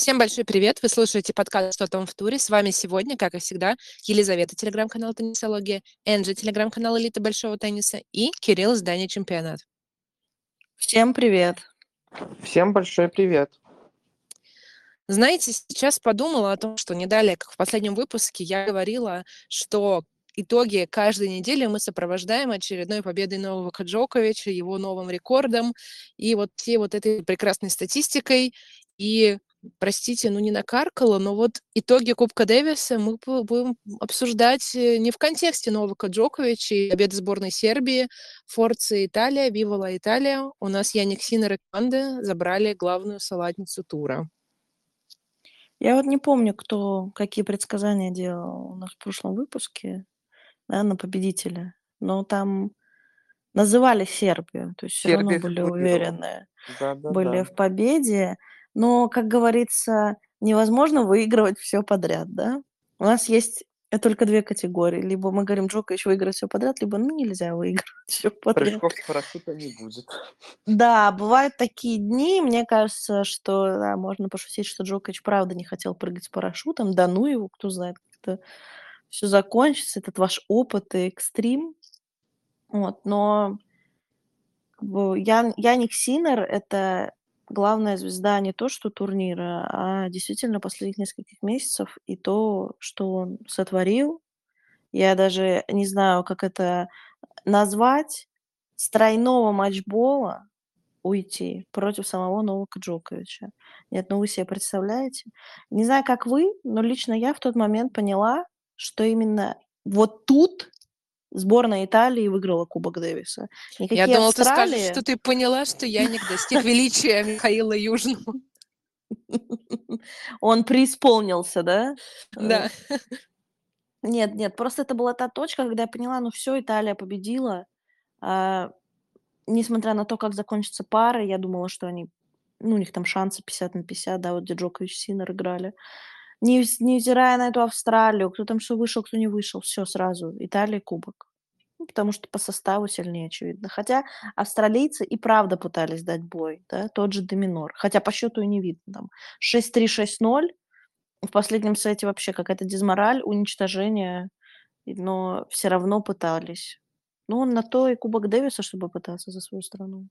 Всем большой привет! Вы слушаете подкаст «Что там в туре?» С вами сегодня, как и всегда, Елизавета, телеграм-канал «Теннисология», Энджи, телеграм-канал «Элита большого тенниса» и Кирилл, издание «Чемпионат». Всем привет! Всем большой привет! Знаете, сейчас подумала о том, что не далее, как в последнем выпуске, я говорила, что итоги каждой недели мы сопровождаем очередной победой нового Джоковича, его новым рекордом и вот всей вот этой прекрасной статистикой. И простите, ну не накаркала, но вот итоги Кубка Дэвиса мы будем обсуждать э, не в контексте Новака Джоковича и победы сборной Сербии, Форца Италия, Вивола Италия. У нас Яник Синер и команды забрали главную салатницу тура. Я вот не помню, кто какие предсказания делал у нас в прошлом выпуске да, на победителя, но там называли Сербию, то есть все равно были уверены, Да, да, были да. в победе. Но, как говорится, невозможно выигрывать все подряд, да? У нас есть э, только две категории. Либо мы говорим, Джокович выиграет все подряд, либо ну нельзя выиграть все подряд. Прыжков с парашюта не будет. Да, бывают такие дни. Мне кажется, что да, можно пошутить, что Джокович правда не хотел прыгать с парашютом. Да ну его, кто знает, как это все закончится, этот ваш опыт и экстрим. Вот, но бы, Ян, Яник Синер– это главная звезда не то, что турнира, а действительно последних нескольких месяцев и то, что он сотворил. Я даже не знаю, как это назвать. С тройного матчбола уйти против самого Новака Джоковича. Нет, ну вы себе представляете? Не знаю, как вы, но лично я в тот момент поняла, что именно вот тут сборная Италии выиграла Кубок Дэвиса. Никакие Я думала, Австралии... ты скажешь, что ты поняла, что я не достиг величия Михаила Южного. Он преисполнился, да? Да. Нет, нет, просто это была та точка, когда я поняла, ну все, Италия победила. А, несмотря на то, как закончится пара, я думала, что они, ну, у них там шансы 50 на 50, да, вот где Джокович Синер играли. Не, невзирая на эту Австралию, кто там что вышел, кто не вышел, все сразу, Италия, кубок. Ну, потому что по составу сильнее, очевидно. Хотя австралийцы и правда пытались дать бой, да, тот же Доминор. Хотя по счету и не видно. Там 6-3, 6-0. В последнем сете вообще какая-то дизмораль, уничтожение, но все равно пытались. Ну, на то и Кубок Дэвиса, чтобы пытаться за свою страну.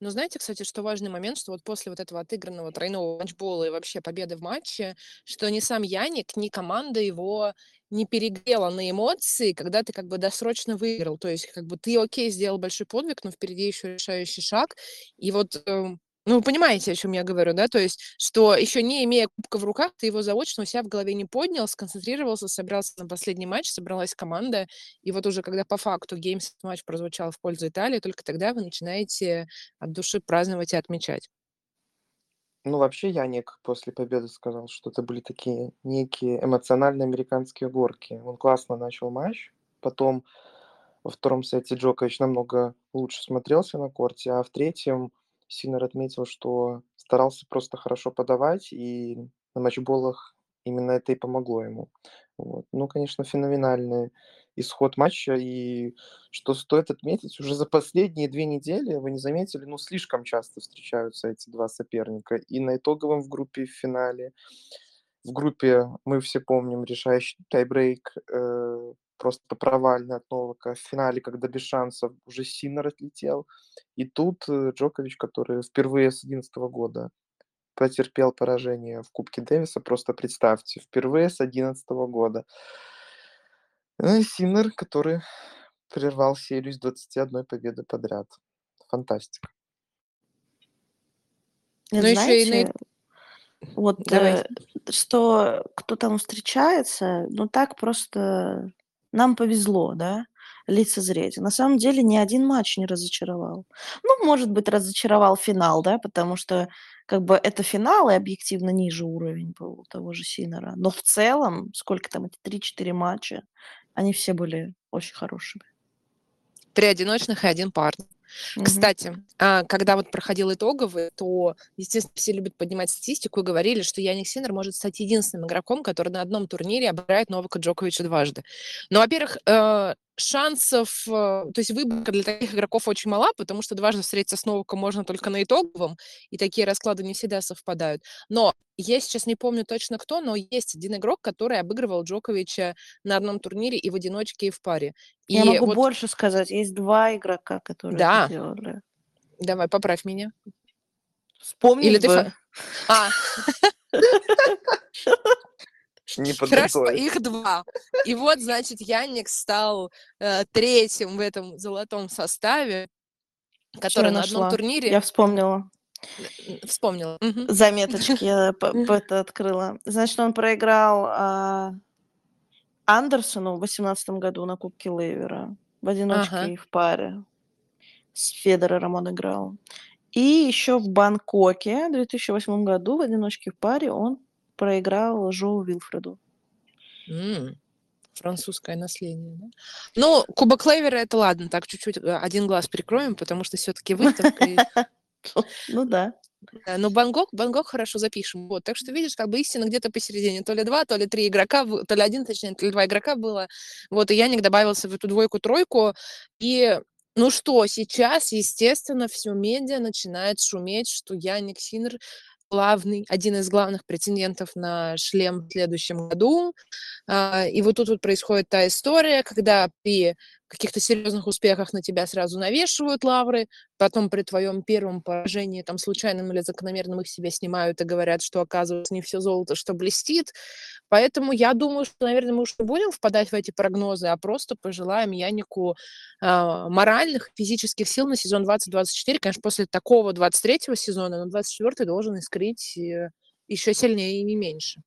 Но знаете, кстати, что важный момент, что вот после вот этого отыгранного тройного матчбола и вообще победы в матче, что ни сам Яник, ни команда его не перегрела на эмоции, когда ты как бы досрочно выиграл. То есть как бы ты, окей, сделал большой подвиг, но впереди еще решающий шаг. И вот э, ну, вы понимаете, о чем я говорю, да? То есть, что еще не имея кубка в руках, ты его заочно у себя в голове не поднял, сконцентрировался, собрался на последний матч, собралась команда, и вот уже когда по факту геймс матч прозвучал в пользу Италии, только тогда вы начинаете от души праздновать и отмечать. Ну, вообще, Яник после победы сказал, что это были такие некие эмоциональные американские горки. Он классно начал матч, потом во втором сете Джокович намного лучше смотрелся на корте, а в третьем Синер отметил, что старался просто хорошо подавать, и на матчболах именно это и помогло ему. Вот. Ну, конечно, феноменальный исход матча, и что стоит отметить, уже за последние две недели, вы не заметили, ну, слишком часто встречаются эти два соперника. И на итоговом в группе в финале, в группе, мы все помним, решающий тайбрейк э, просто провально от Новака. В финале, когда без шансов, уже Синер отлетел. И тут э, Джокович, который впервые с 2011 года потерпел поражение в Кубке Дэвиса, просто представьте, впервые с 2011 года. Ну и Синер, который прервал серию с 21 победы подряд. Фантастика. Ну, еще и на... Вот э, что кто там встречается, ну так просто нам повезло, да, лицезреть. На самом деле ни один матч не разочаровал. Ну, может быть, разочаровал финал, да, потому что как бы это финал и объективно ниже уровень был того же Синера. Но в целом, сколько там, эти 3-4 матча, они все были очень хорошими. Три одиночных и один парный. Угу. Кстати, а, когда вот проходил итоговый, то, естественно, все любят поднимать статистику и говорили, что Яник Синер может стать единственным игроком, который на одном турнире обыграет Новака Джоковича дважды. Но, во-первых, э, шансов, э, то есть выборка для таких игроков очень мала, потому что дважды встретиться с Новаком можно только на итоговом, и такие расклады не всегда совпадают. Но я сейчас не помню точно кто, но есть один игрок, который обыгрывал Джоковича на одном турнире и в одиночке, и в паре. И Я могу вот, больше сказать. Есть два игрока, которые это да, делали. давай, поправь меня. Вспомнить Или ты... бы. фа- А, Не Хорошо, их два. И вот, значит, Яник стал э, третьим в этом золотом составе, который на одном турнире... Я вспомнила. Вспомнила. Заметочки я это открыла. Значит, он проиграл а, Андерсону в 2018 году на Кубке Лейвера. В одиночке Ага. и в паре. С Федерером он играл. И еще в Бангкоке в 2008 году в одиночке и в паре он проиграл Жоу Вилфреду. М, Французское наследие, да? Ну, Кубок Клейвера это ладно, так чуть-чуть э, один глаз прикроем, потому что все-таки выставка. и- Ну да. Но Бангкок, Бангкок хорошо запишем. Вот, так что видишь, как бы истина где-то посередине. То ли два, то ли три игрока, то ли один, точнее, то ли два игрока было. Вот, и Яник добавился в эту двойку-тройку. И ну что, сейчас, естественно, все медиа начинает шуметь, что Яник Синер главный, один из главных претендентов на шлем в следующем году. А, И вот тут вот происходит та история, когда при каких-то серьезных успехах на тебя сразу навешивают лавры, потом при твоем первом поражении, там, случайным или закономерным их себе снимают и говорят, что, оказывается, не все золото, что блестит. Поэтому я думаю, что, наверное, мы уж не будем впадать в эти прогнозы, а просто пожелаем Янику а, моральных, физических сил на сезон 2024. Конечно, после такого 23-го сезона, но 24-й должен искрить еще сильнее и не меньше.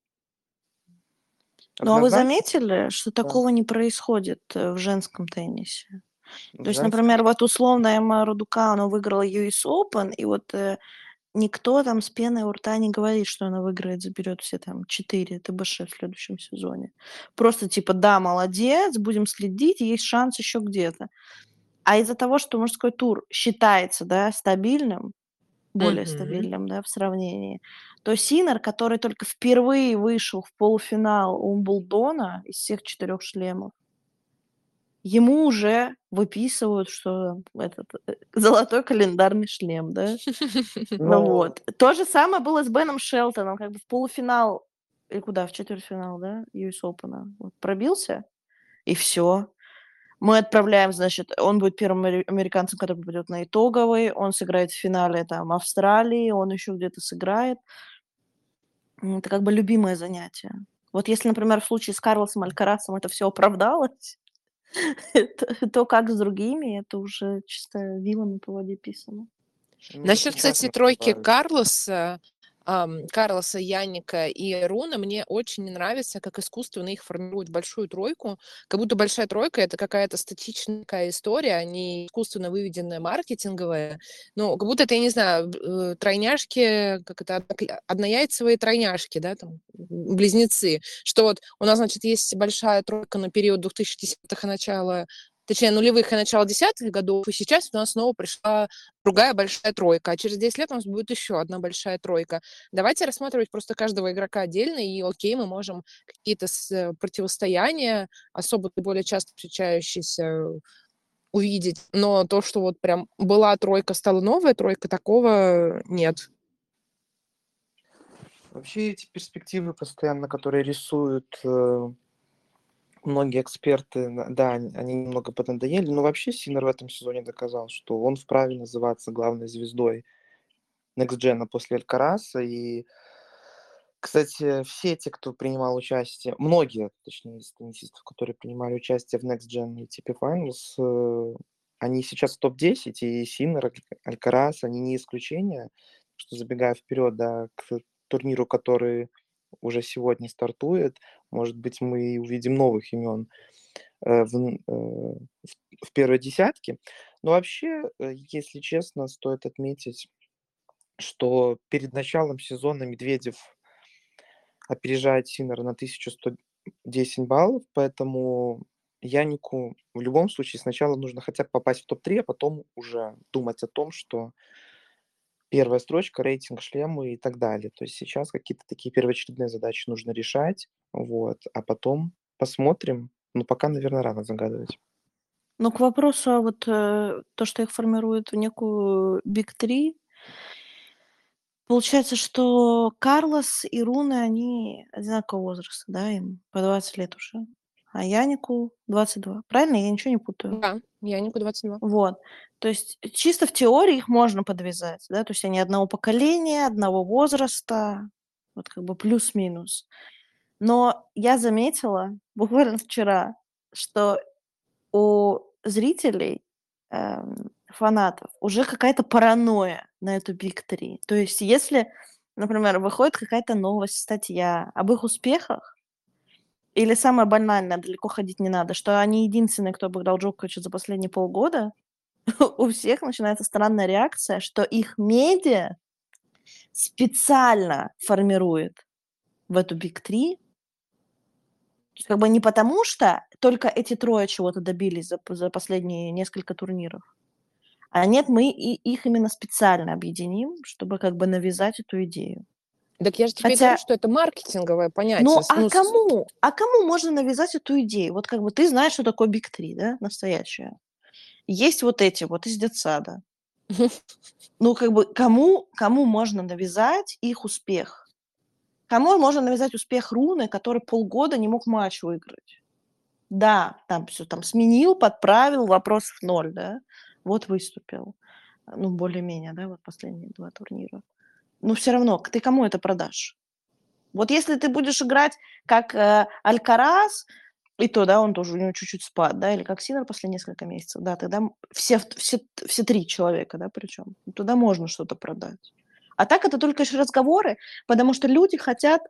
Ну а вы заметили, что да. такого не происходит э, в женском теннисе? То есть, например, вот условно Эмма Радукану выиграла US Open, и вот э, никто там с пеной у рта не говорит, что она выиграет, заберет все там 4 ТБШ в следующем сезоне. Просто типа, да, молодец, будем следить, есть шанс еще где-то. А из-за того, что мужской тур считается, да, стабильным, более Мгм. стабильным, да, в сравнении, то Синер, который только впервые вышел в полуфинал Умблдона из всех четырех шлемов, ему уже выписывают, что этот э, золотой календарный шлем, да? Ну Ну, вот. То же самое было с Беном Шелтоном, как бы в полуфинал или куда, в четвертьфинал, да, US Open, вот, пробился, и все. Мы отправляем, значит, он будет первым амери- американцем, который попадет на итоговый, он сыграет в финале там Австралии, он еще где-то сыграет. Это как бы любимое занятие. Вот если, например, в случае с Карлосом Алькарасом это все оправдалось, то, как с другими, это уже чисто вилами по воде писано. Насчет, кстати, тройки. Карлоса, Карлоса, Яника и Руна, мне очень не нравится, как искусственно их формируют большую тройку. Как будто большая тройка это какая-то статичная история, а не искусственно выведенная маркетинговая. Ну, как будто это, я не знаю, э, тройняшки, как это, однояйцевые тройняшки, да, там, близнецы. Что вот у нас, значит, есть большая тройка на период 2010-х и начала точнее, нулевых и начала десятых годов, и сейчас у нас снова пришла другая большая тройка, а через 10 лет у нас будет еще одна большая тройка. Давайте рассматривать просто каждого игрока отдельно, и окей, мы можем какие-то э, противостояния, особо более часто встречающиеся, увидеть. Но то, что вот прям была тройка, стала новая тройка, такого нет. Вообще эти перспективы постоянно, которые рисуют э, многие эксперты, да, они немного поднадоели, но вообще Синер в этом сезоне доказал, что он вправе называться главной звездой Next Gen после Алькараса. И, кстати, все те, кто принимал участие, многие, точнее, из теннисистов, которые принимали участие в Next Gen и ATP Finals, э, они сейчас в топ-10, и Синер, Аль- Алькарас, они не исключение, что забегая вперед, да, к турниру, который уже сегодня стартует, может быть, мы увидим новых имен э, э, в в первой десятке. Но вообще, э, если честно, стоит отметить, что перед началом сезона Медведев опережает Синера на 1110 баллов, поэтому Янику в любом случае сначала нужно хотя бы попасть в топ-3, а потом уже думать о том, что первая строчка, рейтинг, шлемы и так далее. То есть сейчас какие-то такие первоочередные задачи нужно решать, вот, а потом посмотрим. Ну, пока, наверное, рано загадывать. Ну, к вопросу, а вот э, то, что их формирует в некую Big 3, получается, что Карлос и Руны, они одинакового возраста, да, им по 20 лет уже. А Янику 22. Правильно? Я ничего не путаю. Да, Янику 22. Вот. То есть чисто в теории их можно подвязать, да, то есть они одного поколения, одного возраста, вот как бы плюс-минус. Но я заметила буквально вчера, что у зрителей, эм, фанатов уже какая-то паранойя на эту Big 3. То есть если, например, выходит какая-то новость, статья об их успехах, или самое банальное, далеко ходить не надо, что они единственные, кто обыграл Джоковича за последние полгода, у всех начинается странная реакция, что их медиа специально формирует в эту Big 3 как бы не потому, что только эти трое чего-то добились за, за последние несколько турниров. А нет, мы и их именно специально объединим, чтобы как бы навязать эту идею. Так я же тебе Хотя- говорю, что это маркетинговое понятие. Ну, а ну, кому? А кому можно навязать эту идею? Вот как бы ты знаешь, что такое Биг 3, да, настоящее. Есть вот эти вот из детсада. Ну, как бы кому, кому можно навязать их успех? Кому можно навязать успех Руны, который полгода не мог матч выиграть? Да, там все там сменил, подправил, вопросов ноль, да. Вот выступил. Ну, более-менее, да, вот последние два турнира. Но все равно, ты кому это продашь? Вот если ты будешь играть как э, Алькарас, и то, да, он тоже, у него чуть-чуть спад, да, или как Синер после несколько месяцев, да, тогда все, все, все три человека, да, причем, туда можно что-то продать. А так это только лишь разговоры, потому что люди хотят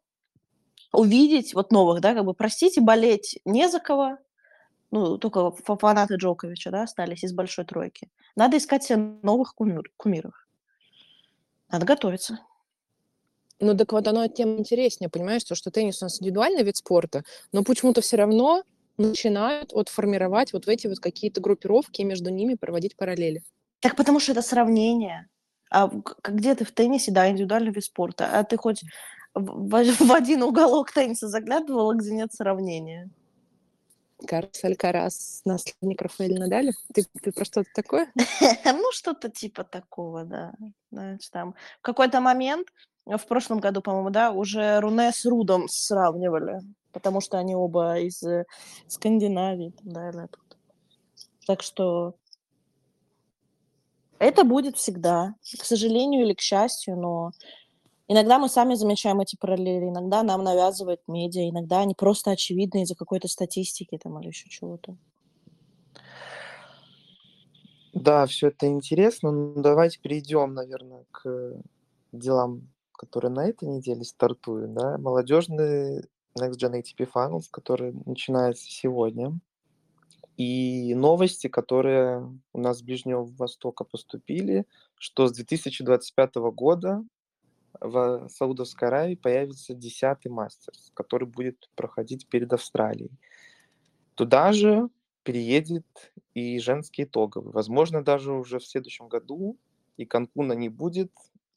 увидеть вот новых, да, как бы, простите, болеть не за кого, ну, только фа- фанаты Джоковича, да, остались из большой тройки. Надо искать себе новых кумир- кумиров. Надо готовиться. Ну, так вот оно тем интереснее, понимаешь, то, что теннис у нас индивидуальный вид спорта, но почему-то все равно начинают вот формировать вот эти вот какие-то группировки и между ними проводить параллели. Так потому что это сравнение. А где ты в теннисе, да, индивидуальный вид спорта, а ты хоть в, в- в один уголок тенниса заглядывала, где нет сравнения? Карлос Алькарас, наследник Рафаэля Надаля. Ты, ты про что-то такое? Ну, что-то типа такого, да. Знаешь, там в какой-то момент, в прошлом году, по-моему, да, уже Руне с Рудом сравнивали, потому что они оба из э, Скандинавии, там, да, или оттуда. Так что это будет всегда, к сожалению или к счастью, но иногда мы сами замечаем эти параллели, иногда нам навязывает медиа, иногда они просто очевидны из-за какой-то статистики там или еще чего-то. Да, все это интересно. Ну, давайте перейдем, наверное, к делам, которые на этой неделе стартуют. Да? Молодежный Next Gen ATP Finals, который начинается сегодня. И новости, которые у нас с Ближнего Востока поступили, что с 2025 года в Саудовской Аравии появится 10-й мастерс, который будет проходить перед Австралией. Туда же переедет и женский итоговый. Возможно, даже уже в следующем году и Канкуна не будет,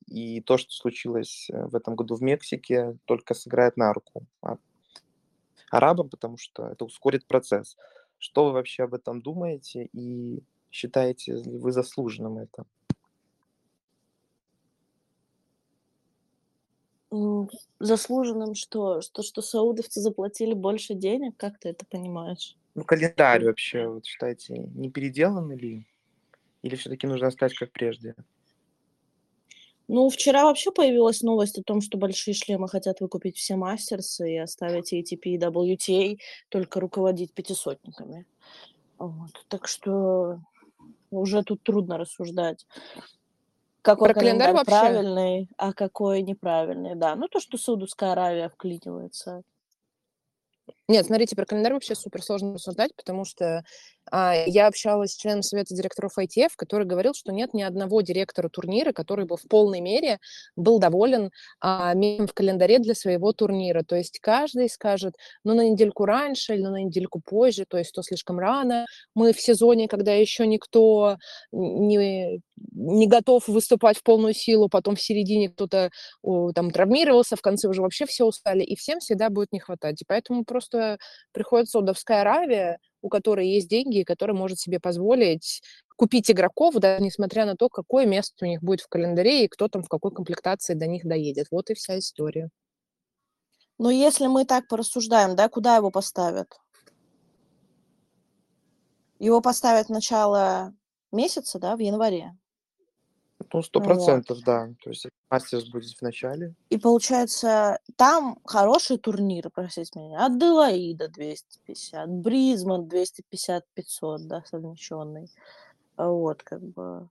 и то, что случилось э, в этом году в Мексике, только сыграет на руку а- арабам, потому что это ускорит процесс. Что вы вообще об этом думаете и считаете ли вы заслуженным это? Заслуженным что? Что, что саудовцы заплатили больше денег? Как ты это понимаешь? Ну, календарь вообще, вот считаете, не переделан ли? Или все-таки нужно оставить как прежде? Ну, вчера вообще появилась новость о том, что большие шлемы хотят выкупить все мастерсы и оставить ATP и WTA только руководить пятисотниками. Вот. Так что уже тут трудно рассуждать. Какой Про календарь календарь вообще? правильный, а какой неправильный. Да, ну то, что Саудовская Аравия вклинивается. Нет, смотрите, про календарь вообще супер сложно рассуждать, потому что я общалась с членом совета директоров ITF, который говорил, что нет ни одного директора турнира, который бы в полной мере был доволен а, в календаре для своего турнира. То есть каждый скажет, ну на недельку раньше или на недельку позже, то есть то слишком рано. Мы в сезоне, когда еще никто не, не готов выступать в полную силу, потом в середине кто-то там травмировался, в конце уже вообще все устали, и всем всегда будет не хватать. И поэтому просто приходит Саудовская Аравия, у которой есть деньги и которая может себе позволить купить игроков, да, несмотря на то, какое место у них будет в календаре и кто там в какой комплектации до них доедет. Вот и вся история. Но если мы так порассуждаем, да, куда его поставят? Его поставят в начало месяца, да, в январе. Ну, сто процентов, да. То есть Мастерс будет в начале. И получается, там хорошие турниры, простите меня. От Делаида 250, Бризман 250-500, да, совмещенный. Вот, как бы.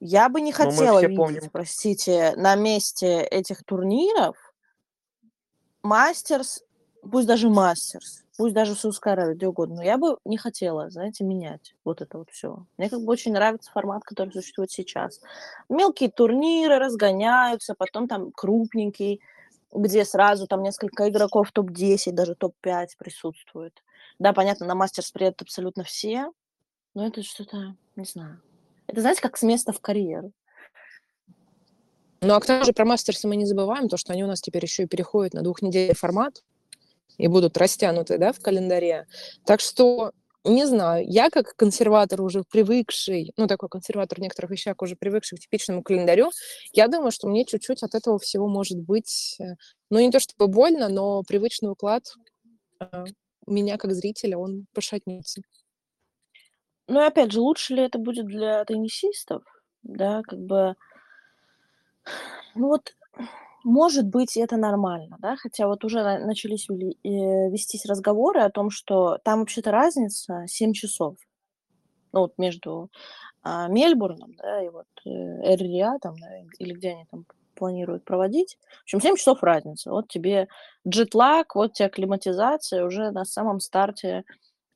Я бы не хотела видеть, помним. простите, на месте этих турниров Мастерс, пусть даже Мастерс, пусть даже Саудовская Аравия, где угодно, но я бы не хотела, знаете, менять вот это вот все. Мне как бы очень нравится формат, который существует сейчас. Мелкие турниры разгоняются, потом там крупненький, где сразу там несколько игроков топ-10, даже топ-5 присутствует. Да, понятно, на Мастерс приедут абсолютно все, но это что-то, не знаю. Это, знаете, как с места в карьеру. Ну, а к тому же про мастерсы мы не забываем, то, что они у нас теперь еще и переходят на двухнедельный формат и будут растянуты, да, в календаре. Так что, не знаю, я как консерватор уже привыкший, ну, такой консерватор в некоторых вещах уже привыкший к типичному календарю, я думаю, что мне чуть-чуть от этого всего может быть, э, ну, не то чтобы больно, но привычный уклад э, меня как зрителя, он пошатнется. Ну и опять же, лучше ли это будет для теннисистов? Да, как бы... Ну вот, может быть, это нормально, да, хотя вот уже на- начались э, вестись разговоры о том, что там вообще-то разница 7 часов. Ну вот между а, Мельбурном, да, и вот э, Эр-Риадом, да, или где они там планируют проводить. В общем, 7 часов разница. Вот тебе джетлаг, вот тебе акклиматизация уже на самом старте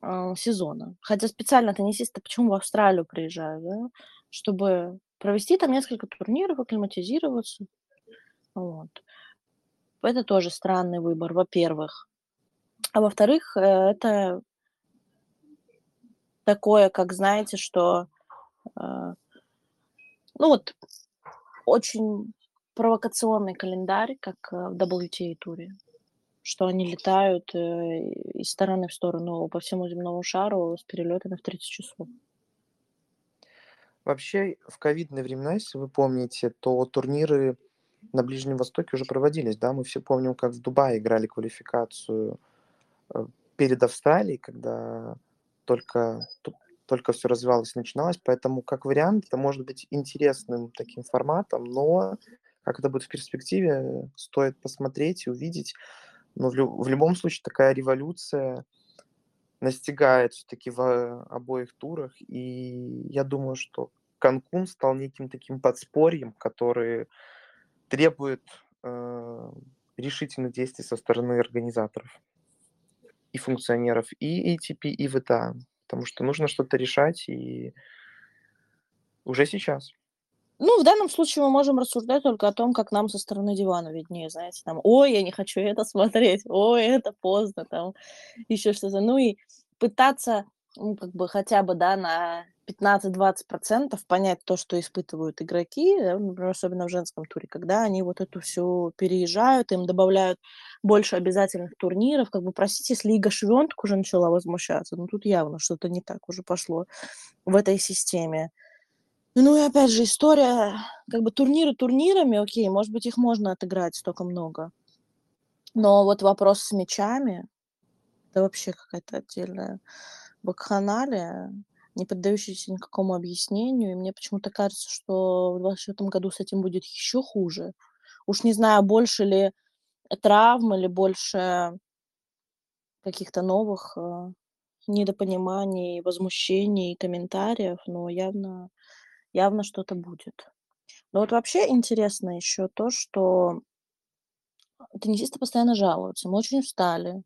а, сезона. Хотя специально теннисисты почему в Австралию приезжают, да? Чтобы провести там несколько турниров, акклиматизироваться. Вот. Это тоже странный выбор, во-первых. А во-вторых, э, это такое, как знаете, что э, ну вот очень провокационный календарь, как э, в WTA-туре, что они летают из стороны в сторону по всему земному шару с перелетами в 30 часов. Вообще, в ковидные времена, если вы помните, то турниры на Ближнем Востоке уже проводились, да? Мы все помним, как в Дубае играли квалификацию э, перед Австралией, когда только, только все развивалось и начиналось. Поэтому, как вариант, это может быть интересным таким форматом, но как это будет в перспективе, стоит посмотреть и увидеть. Но в, лю- в любом случае такая революция настигает все-таки в э, обоих турах. И я думаю, что Канкун стал неким таким подспорьем, который требует э, решительных действий со стороны организаторов и функционеров и ATP, и VTA. Потому что нужно что-то решать и уже сейчас. Ну, в данном случае мы можем рассуждать только о том, как нам со стороны дивана виднее, знаете, там, ой, я не хочу это смотреть, ой, это поздно, там, еще что-то. Ну и пытаться, ну, как бы хотя бы, да, на 15-20% понять то, что испытывают игроки, да, например, особенно в женском туре, когда они вот эту всю переезжают, им добавляют больше обязательных турниров, как бы, простите, если Лига Швенток уже начала возмущаться, ну, тут явно что-то не так уже пошло в этой системе. Ну и опять же история, как бы турниры турнирами, окей, может быть, их можно отыграть столько много. Но вот вопрос с мячами, это вообще какая-то отдельная бакханалия, не поддающаяся никакому объяснению. И мне почему-то кажется, что в 2024 году с этим будет еще хуже. Уж не знаю, больше ли травм или больше каких-то новых э, недопониманий, возмущений, комментариев, но явно явно что-то будет. Но вот вообще интересно еще то, что теннисисты постоянно жалуются. Мы очень устали.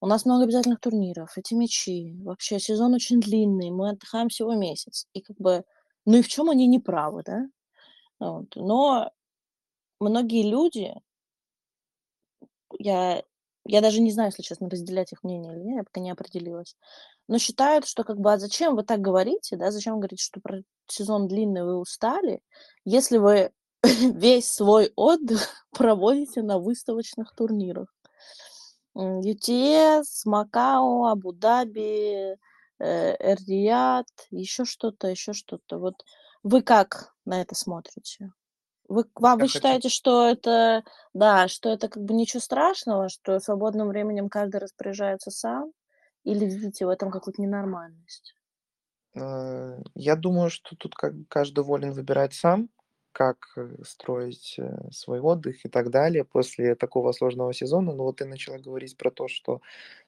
У нас много обязательных турниров, эти мячи. Вообще сезон очень длинный, мы отдыхаем всего месяц. И как бы, ну и в чем они не правы, да? Вот. Но многие люди, я, я даже не знаю, если честно, разделять их мнение или нет, я пока не определилась, но считают, что как бы, а зачем вы так говорите, да, зачем вы говорите, что про сезон длинный вы устали, если вы весь свой отдых проводите на выставочных турнирах. UTS, Макао, Абу-Даби, э, Эр-Рияд, еще что-то, еще что-то. Вот вы как на это смотрите? Вы, вам, вы считаете, что это, да, что это как бы ничего страшного, что свободным временем каждый распоряжается сам? Или видите в этом какую-то ненормальность? Э, я думаю, что тут как бы каждый волен выбирать сам, как э, строить э, свой отдых и так далее после такого сложного сезона. Но вот ты начала говорить про то, что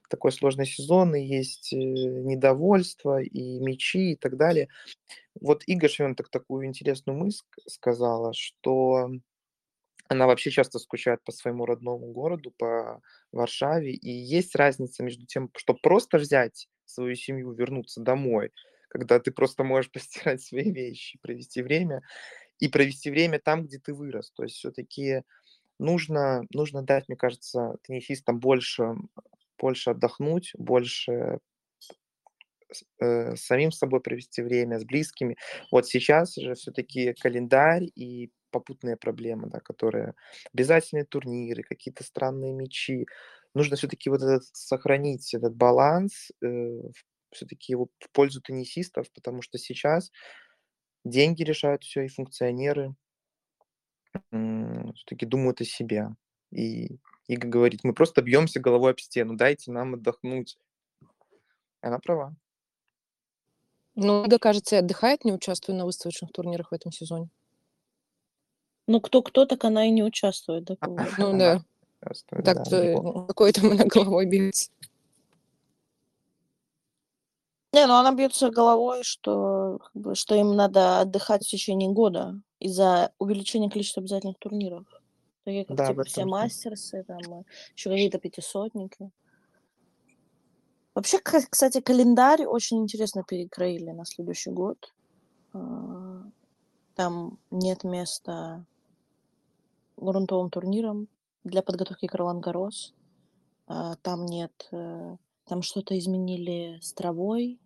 такой сложный сезон, и есть недовольство, и мечи, и так далее. Вот Ига Швентек такую интересную мысль сказала, что она вообще часто скучает по своему родному городу, по Варшаве. И есть разница между тем, что просто взять свою семью, вернуться домой, когда ты просто можешь постирать свои вещи, провести время, и провести время там, где ты вырос. То есть все-таки нужно, нужно дать, мне кажется, теннисистам больше, больше отдохнуть, больше э, самим собой провести время, с близкими. Вот сейчас же все-таки календарь и попутные проблемы, да, которые обязательные турниры, какие-то странные мячи. Нужно все-таки вот этот сохранить этот баланс, э, все-таки его в пользу теннисистов, потому что сейчас деньги решают все и функционеры все-таки думают о себе. И Ига говорит, мы просто бьемся головой об стену, дайте нам отдохнуть. Она права. Ну, Ига, кажется, и отдыхает, не участвуя на выставочных турнирах в этом сезоне. Ну, кто-кто, так она и не участвует, да, Ну да, участвует, так да, то неплохо. какой там она головой бьется. Не, ну она бьется головой, что, как бы, что им надо отдыхать в течение года из-за увеличения количества обязательных турниров. Такие как Да, типа все мастерсы, там, еще какие-то пятисотники. Вообще, кстати, календарь очень интересно перекроили на следующий год. А, Там нет места грунтовым турнирам для подготовки к Ролан Гарос. А, Там нет, э, там что-то изменили с травой,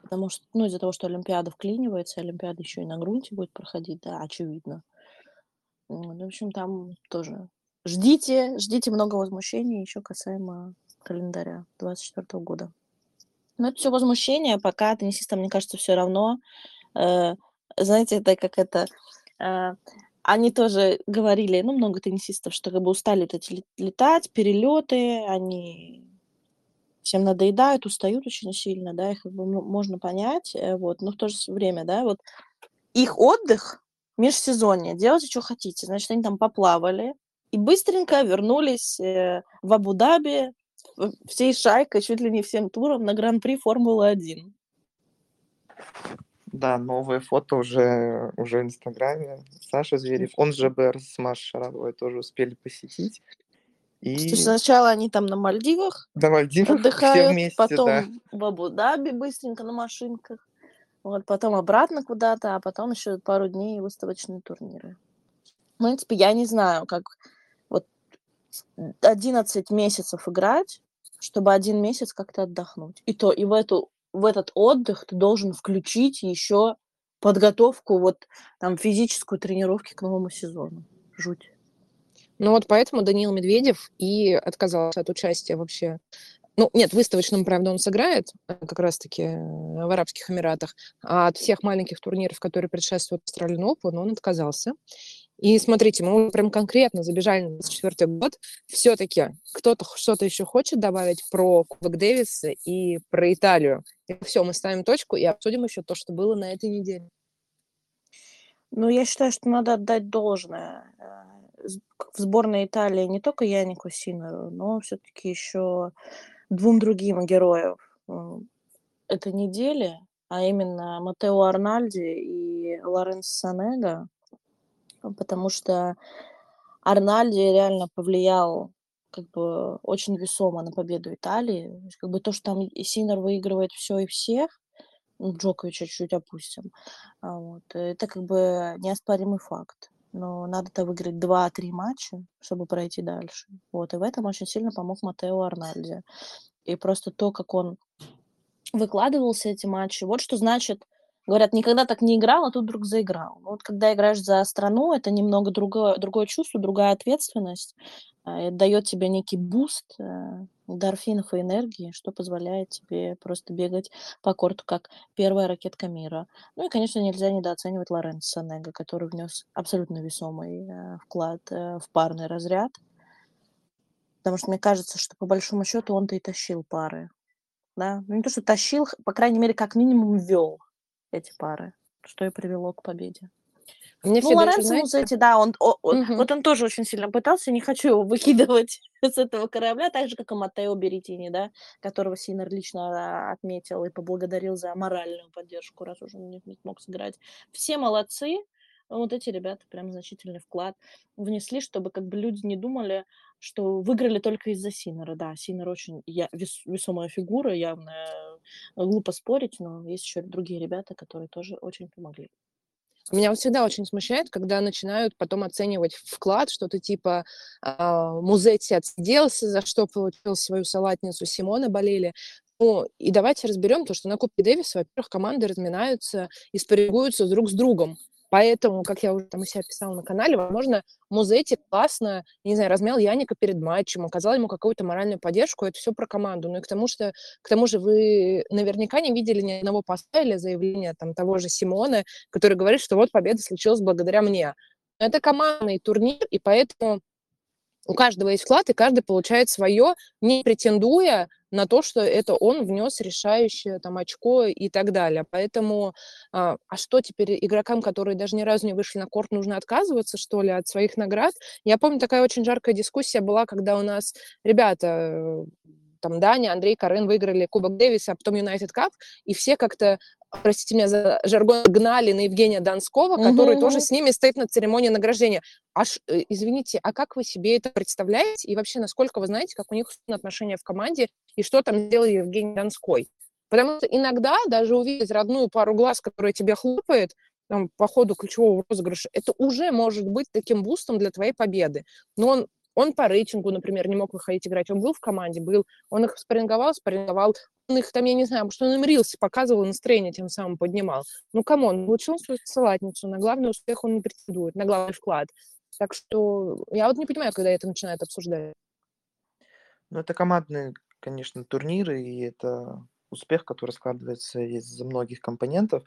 потому что, ну, из-за того, что Олимпиада вклинивается, Олимпиада еще и на грунте будет проходить, да, очевидно. Вот, В общем, там тоже ждите, ждите много возмущений еще касаемо календаря 24 года. Но это все возмущение, пока теннисистам, мне кажется, все равно. Э, знаете, это как это... э, они тоже говорили, ну, много теннисистов, что как бы устали вот эти лет- летать, перелеты, они всем надоедают, устают очень сильно, да, их как бы м- можно понять, э, вот, но в то же время, да, вот их отдых межсезонье, делайте, что хотите, значит, они там поплавали и быстренько вернулись э, в Абу-Даби всей шайкой, чуть ли не всем туром на Гран-при Формулы-1. Да, новые фото уже, уже в Инстаграме. Саша Зверев, он же БР с Машей Шараповой тоже успели посетить. То есть И сначала они там на Мальдивах на Мальдивах отдыхают, вместе, потом да. в Абу-Даби быстренько на машинках, вот, потом обратно куда-то, а потом еще пару дней выставочные турниры. В принципе, я не знаю, как вот 11 месяцев играть, чтобы один месяц как-то отдохнуть. И то, и в, эту, в этот отдых ты должен включить еще подготовку, вот там физическую тренировки к новому сезону. Жуть. Ну вот поэтому Даниил Медведев и отказался от участия вообще. Ну, нет, выставочным, правда, он сыграет э, как раз-таки э, в Арабских Эмиратах, а от всех маленьких турниров, которые предшествуют Australian Open, он отказался. И смотрите, мы прям конкретно забежали на 24 год. Все-таки кто-то что-то еще хочет добавить про Кубок Дэвиса и про Италию. все, мы ставим точку и обсудим еще то, что было на этой неделе. Ну, я считаю, что надо отдать должное. В сборной Италии не только Янику Синеру, но все-таки еще двум другим героям э, этой недели, а именно Матео Арнальди и Лоренс Санега, потому что Арнальди реально повлиял как бы очень весомо на победу Италии. Как бы то, что там Синер выигрывает все и всех, ну, Джоковича чуть-чуть опустим, а, вот, это как бы неоспоримый факт. Но надо-то выиграть 2-3 матча, чтобы пройти дальше. Вот, и в этом очень сильно помог Матео Арнальди. И просто то, как он выкладывался эти матчи, вот что значит Говорят, никогда так не играл, а тут вдруг заиграл. Ну, вот когда играешь за страну, это немного другое другое чувство, другая ответственность. А, это даёт тебе некий буст, э, эндорфинов и энергии, что позволяет тебе просто бегать по корту как первая ракетка мира. Ну и, конечно, нельзя недооценивать Лоренцо Санего, который внес абсолютно весомый, э, вклад, э, в парный разряд. Потому что мне кажется, что по большому счету он-то и тащил пары. Да? Ну, не то, что тащил, по крайней мере, как минимум вел эти пары, что и привело к победе. Мне Ну, Лоренцо знаете Музетти, да, он, о, о- Мгм. вот он тоже очень сильно пытался, не хочу его выкидывать с этого корабля, так же, как и Маттео Беретини, да, которого Синер лично а, отметил и поблагодарил за моральную поддержку, раз уже он не, не смог сыграть. Все молодцы, вот эти ребята прям значительный вклад внесли, чтобы как бы люди не думали, что выиграли только из-за Синера. Да, Синер очень я, вес- весомая фигура, явно э, глупо спорить, но есть еще другие ребята, которые тоже очень помогли. Меня вот всегда очень смущает, когда начинают потом оценивать вклад, что-то типа а, Музетти отсиделся, за что получил свою салатницу, Симона болели. Ну, и давайте разберем то, что на Кубке Дэвиса, во-первых, команды разминаются и спаррингуются друг с другом. Поэтому, как я уже там у себя писала на канале, возможно, Музетти классно, не знаю, размял Яника перед матчем, оказал ему какую-то моральную поддержку, это все про команду. Ну и к тому, что, к тому же вы наверняка не видели ни одного поста или заявления там того же Симона, который говорит, что вот победа случилась благодаря мне. Но это командный турнир, и поэтому у каждого есть вклад, и каждый получает свое, не претендуя на то, что это он внес решающее там очко и так далее. Поэтому, а, а что теперь игрокам, которые даже ни разу не вышли на корт, нужно отказываться, что ли, от своих наград? Я помню, такая очень жаркая дискуссия была, когда у нас ребята, э, там Даня, Андрей, Карен выиграли Кубок Дэвиса, а потом Юнайтед Кап, и все как-то простите меня за жаргон, гнали на Евгения Донского, который Мгм, тоже с ними стоит на церемонии награждения. Аж, э, извините, а как вы себе это представляете? И вообще, насколько вы знаете, как у них отношения в команде, и что там сделал Евгений Донской? Потому что иногда даже увидеть родную пару глаз, которая тебе хлопает, там, по ходу ключевого розыгрыша, это уже может быть таким бустом для твоей победы. Но он, он по рейтингу, например, не мог выходить играть. Он был в команде, был. Он их спарринговал, спарринговал. Он их там, я не знаю, что он им рилсы показывал, настроение тем самым поднимал. Ну, come on, получил свою салатницу, на главный успех он не претендует, на главный вклад. Так что я вот не понимаю, когда это начинают обсуждать. Ну, это командные, конечно, турниры, и это успех, который складывается из многих компонентов.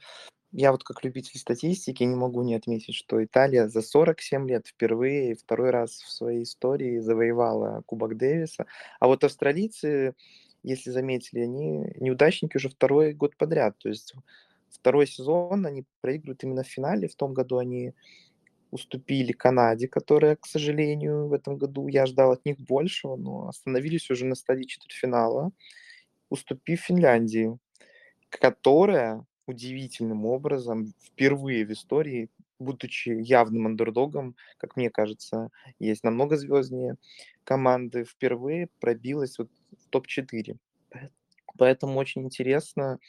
Я вот как любитель статистики не могу не отметить, что Италия за 47 лет впервые, второй раз в своей истории завоевала Кубок Дэвиса. А вот австралийцы, если заметили, они неудачники уже второй год подряд. То есть второй сезон они проигрывают именно в финале. В том году они уступили Канаде, которая, к сожалению, в этом году я ждал от них большего, но остановились уже на стадии четвертьфинала, уступив Финляндии, которая удивительным образом впервые в истории, будучи явным андердогом, как мне кажется, есть намного звезднее команды, впервые пробилась вот в топ-4. Поэтому очень интересно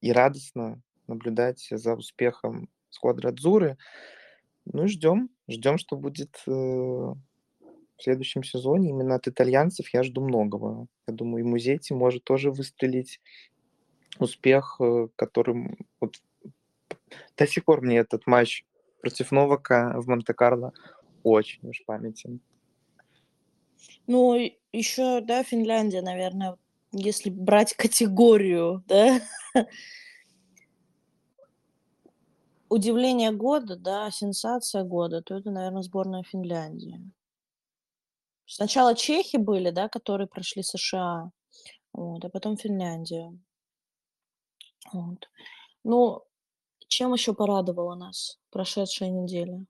и радостно наблюдать за успехом Сквадрадзуры. Ну и ждем, ждем, что будет э, в следующем сезоне. Именно от итальянцев я жду многого. Я думаю, и Музетти может тоже выстрелить успех, э, которым вот до сих пор мне этот матч против Новака в Монте-Карло очень уж памятен. Ну, еще, да, Финляндия, наверное, если брать категорию, да, удивление года, да, сенсация года, то это, наверное, сборная Финляндии. Сначала чехи были, да, которые прошли США, вот, а потом Финляндия. Вот. Ну, чем еще порадовала нас прошедшая неделя?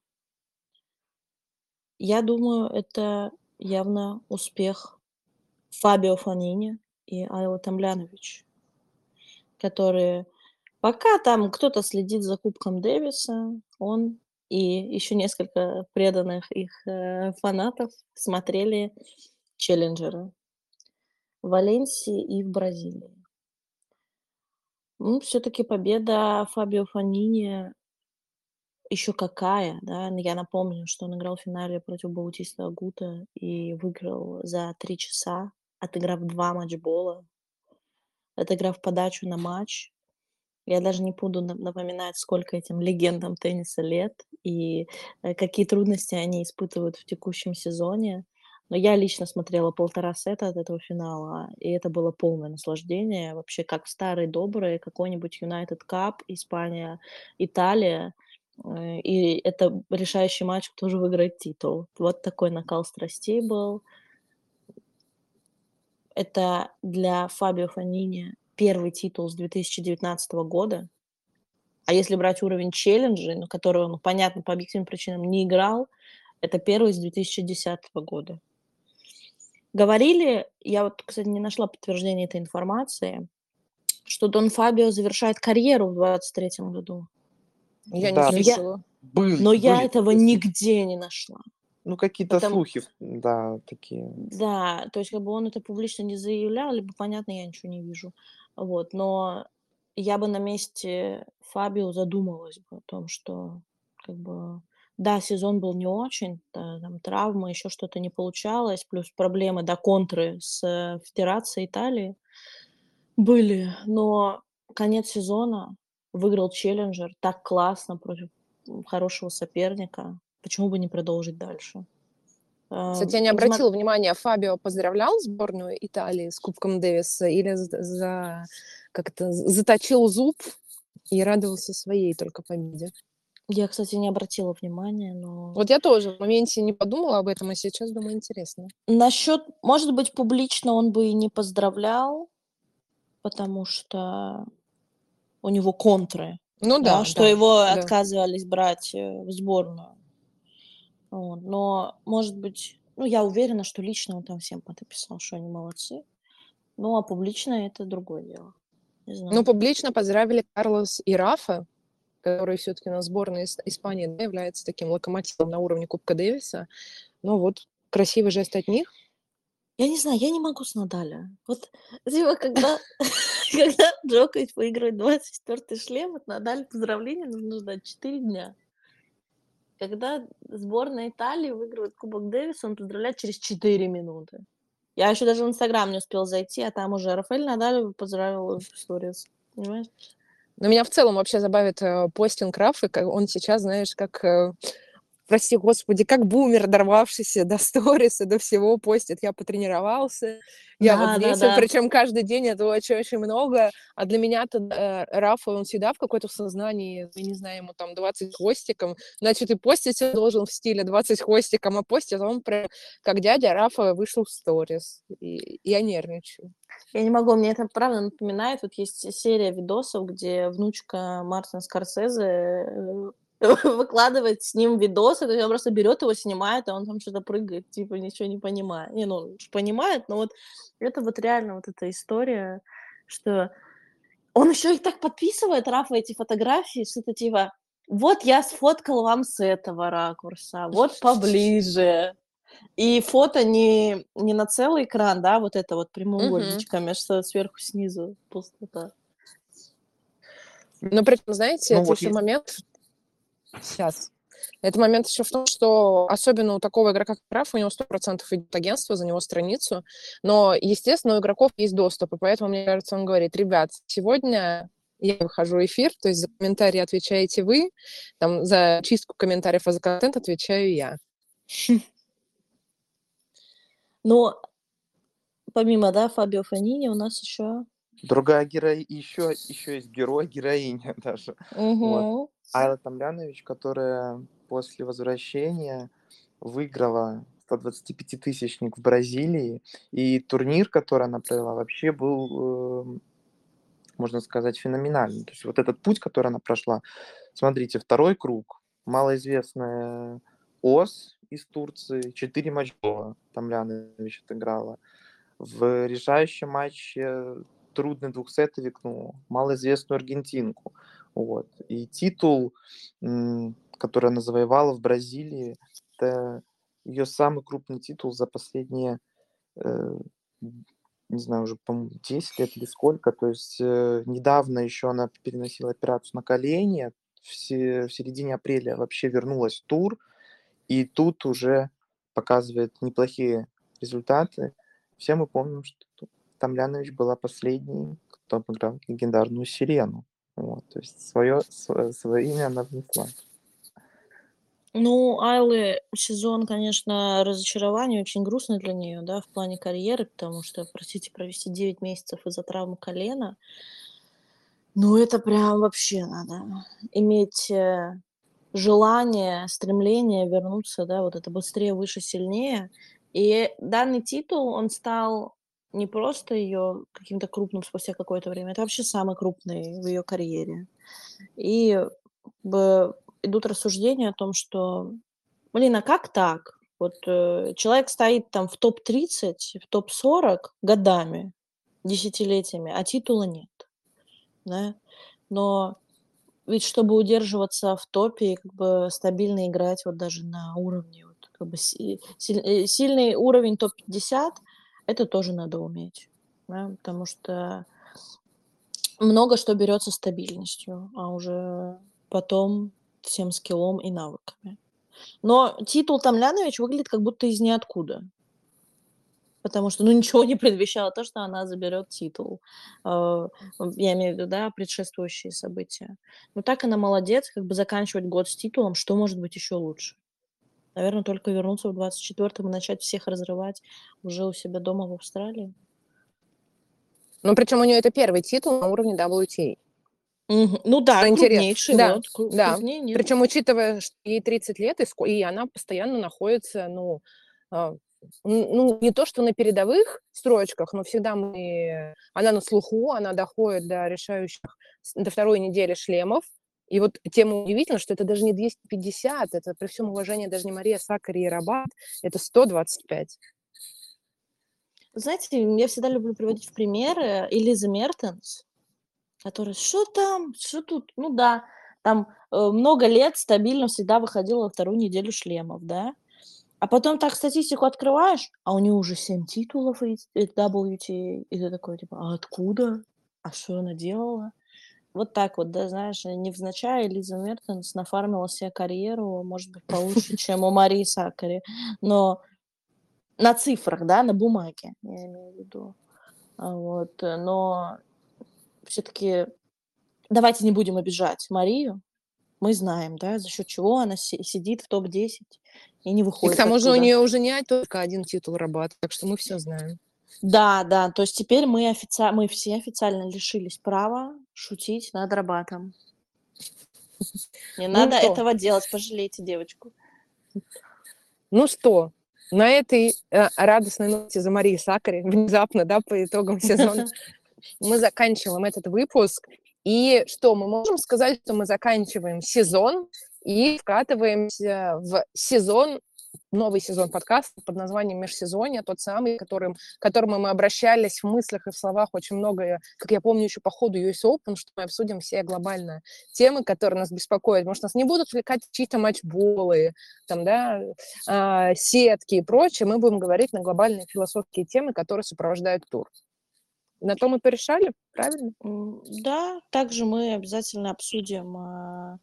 Я думаю, это явно успех Фабио Фанини и Айла Тамлянович, которые пока там кто-то следит за Кубком Дэвиса, он и еще несколько преданных их э, фанатов смотрели челленджеры в Валенсии и в Бразилии. Ну, все-таки победа Фабио Фанини еще какая, да? Я напомню, что он играл в финале против Баутиста Агута и выиграл за три часа, отыграв два матчбола, отыграв подачу на матч. Я даже не буду на напоминать, сколько этим легендам тенниса лет и, э, какие трудности они испытывают в текущем сезоне. Но я лично смотрела полтора сета от этого финала, и это было полное наслаждение. Вообще, как в старые добрые какой-нибудь United Cup, Испания, Италия. Э, и это решающий матч, кто же выиграет титул. Вот такой накал страстей был. Это для Фабио Фанини первый титул с 2019 года. А если брать уровень челленджей, на который он, понятно, по объективным причинам не играл, это первый с 2010 года. Говорили, я вот, кстати, не нашла подтверждения этой информации, что Дон Фабио завершает карьеру в 23 году. Я Да. не Но я- слышала. Были, Но я этого нигде не нашла. Ну, какие-то Потому- слухи, да, такие. Да, то есть как бы он это публично не заявлял, либо, понятно, я ничего не вижу. Вот, но я бы на месте Фабио задумалась бы о том, что как бы да, сезон был не очень, да, там травмы, еще что-то не получалось, плюс проблемы, да, контры с э, Федерацией Италии были, но конец сезона выиграл челленджер так классно против хорошего соперника, почему бы не продолжить дальше? Кстати, Эм, я не обратила внимания, Фабио поздравлял сборную Италии с Кубком Дэвиса или за, за- как это, заточил зуб и радовался своей только победе? Я, кстати, не обратила внимания, но... Вот я тоже в моменте не подумала об этом, а сейчас думаю, интересно. Насчет, может быть, публично он бы и не поздравлял, потому что у него контры, Ну да, да, что да, его да. отказывались брать э, в сборную. Вот, Но, может быть, ну, я уверена, что лично он там всем написал, что они молодцы. Ну, а публично это другое дело. Ну, публично поздравили Карлос и Рафа, который все-таки на сборной Ис- Испании да, является таким локомотивом на уровне Кубка Дэвиса. Ну вот, красивый жест от них. Я не знаю, я не могу с Надаля. Вот, типа, когда, когда Джокович выигрывает 24-й шлем, от Надаля поздравления нужно ждать 4 дня. Когда сборная Италии выигрывает Кубок Дэвиса, он поздравляет через 4 минуты. Я еще даже в Инстаграм не успел зайти, а там уже Рафаэль Надаль поздравил в сторис. Понимаешь? Но меня в целом вообще забавит э, постинг Рафы, он сейчас, знаешь, как, э, прости господи, как бумер, дорвавшийся до сториса, до всего постит. Я потренировался, я Да, вот да, здесь, да. причем каждый день это очень-очень много. А для меня-то э, Рафа, он всегда в какой-то сознании, я не знаю, ему там 20 хвостиком, значит, и постить он должен в стиле 20 хвостиком, а постит он прям, как дядя Рафа вышел в сторис. И я нервничаю. Я не могу, мне это правда напоминает. Вот есть серия видосов, где внучка Мартина Скорсезе выкладывает с ним видосы, то есть он просто берет его, снимает, а он там что-то прыгает, типа ничего не понимает. Не, ну, он ж понимает, но вот это вот реально вот эта история, что он еще и так подписывает, Рафа, эти фотографии, что-то типа, вот я сфоткал вам с этого ракурса, вот поближе. И фото не, не на целый экран, да, вот это вот прямоугольничками, а что сверху снизу пустота. Но при этом, знаете, Ну это вот еще есть- момент... Сейчас. Это момент еще в том, что особенно у такого игрока, как Раф, у него 100% идет агентство за него страницу, но, естественно, у игроков есть доступ, и поэтому, мне кажется, он говорит, ребят, сегодня я выхожу в эфир, то есть за комментарии отвечаете вы, там, за чистку комментариев и за контент отвечаю я. Но помимо, да, Фабио Фанини у нас еще... Другая героиня, еще, еще есть герой, героиня даже. Вот. Айла Тамлянович, которая после возвращения выиграла 125-тысячник в Бразилии. И турнир, который она провела, вообще был, э, можно сказать, феноменальный. То есть вот этот путь, который она прошла. Смотрите, второй круг. Малоизвестная ОС из Турции. Четыре матча Тамлянович отыграла. В решающем матче трудный двухсетовик, ну, малоизвестную аргентинку. Вот. И титул, который она завоевала в Бразилии, это ее самый крупный титул за последние, э, не знаю, уже, по 10 лет или сколько. То есть э, недавно еще она переносила операцию на колени, в середине апреля вообще вернулась в тур, и тут уже показывает неплохие результаты. Все мы помним, что Тамлянович была последней, кто обыграл легендарную Сирену. Вот, то есть свое, свое имя она внесла. Ну, Айлы сезон, конечно, разочарование, очень грустно для нее, да, в плане карьеры, потому что, простите, провести 9 месяцев из-за травмы колена, ну, это прям вообще надо иметь э, желание, стремление вернуться, да, вот это быстрее, выше, сильнее. И данный титул, он стал не просто ее каким-то крупным спустя какое-то время, это вообще самый крупный в ее карьере. И бы идут рассуждения о том, что, блин, а как так? Вот э, человек стоит там в топ-30, в топ-40 годами, десятилетиями, а титула нет. Да? Но ведь чтобы удерживаться в топе и как бы стабильно играть вот даже на уровне, вот, как бы си- силь- сильный уровень топ-50, это тоже надо уметь. Да? Потому что много что берется стабильностью, а уже потом всем скиллом и навыками. Но титул Тамлянович выглядит как будто из ниоткуда. Потому что, ну, ничего не предвещало то, что она заберет титул. Э, я имею в виду, да, предшествующие события. Но так она молодец, как бы заканчивать год с титулом, что может быть еще лучше? Наверное, только вернуться в 24-м и начать всех разрывать уже у себя дома в Австралии. Ну, причем у нее это первый титул на уровне WTA. Мгм. Ну да, Что крупнейший, Да, вот, кру- да. крупнее. Причем, учитывая, что ей 30 лет, и, и она постоянно находится, ну, а, ну, не то, что на передовых строчках, но всегда мы... Она на слуху, она доходит до решающих, до второй недели шлемов. И вот тема удивительно, что это даже не 250, это при всем уважении даже не Мария Сакари и Рабат, это 125. Знаете, я всегда люблю приводить в пример Элиза Мертенс, которая, что там, что тут, ну да, там э, много лет стабильно всегда выходила вторую неделю шлемов, да, а потом так статистику открываешь, а у нее уже 7 титулов и и WTA, и ты такой, типа, а откуда? А что она делала? Вот так вот, да, знаешь, невзначай Лиза Мертенс нафармила себе карьеру, может быть, получше, чем у Марии Сакари, но на цифрах, да, на бумаге, я имею в виду. А Вот, э, но все-таки давайте не будем обижать Марию. Мы знаем, да, за счет чего она си- сидит в топ-10 и не И к выходит тому же у нее уже не только один титул Рабат, так что мы все знаем. Да, да, то есть теперь мы, офици... мы все официально лишились права шутить над Рабатом. Не Ну надо что? этого делать, пожалейте девочку. Ну что, на этой э, радостной ноте за Марии Сакари, внезапно, да, по итогам сезона, мы заканчиваем этот выпуск. И что, мы можем сказать, что мы заканчиваем сезон и вкатываемся в сезон, новый сезон подкаста под названием «Межсезонье», тот самый, которым, к которому мы обращались в мыслях и в словах очень много, как я помню еще по ходу US Open, что мы обсудим все глобальные темы, которые нас беспокоят. Может, нас не будут увлекать чьи-то матчболы, там, да, а, сетки и прочее. Мы будем говорить на глобальные философские темы, которые сопровождают тур. На то мы порешали, правильно? Да, также мы обязательно обсудим, а,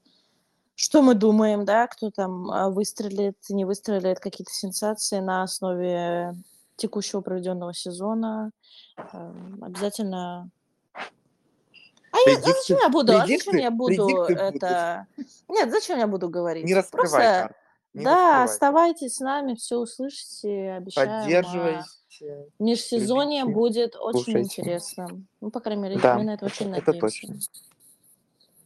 что мы думаем, да, кто там а, выстрелит, не выстрелит, какие-то сенсации на основе текущего проведенного сезона. Эм, Обязательно. А я, а Предикты- зачем я буду? А зачем предикты- я буду предикты это? Нет, зачем я буду говорить? Не раскрывай Просто. Не да, раскрывай. оставайтесь с нами, все услышите, обещаем. а, Поддерживайте. Межсезонье будет очень слушайте. интересным. Ну, по крайней мере, Да, мы на это очень это надеемся. точно.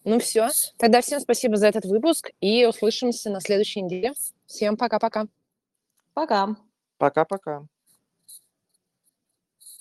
Ну все, тогда всем спасибо за этот выпуск и услышимся на следующей неделе. Всем пока-пока. Пока. Пока-пока.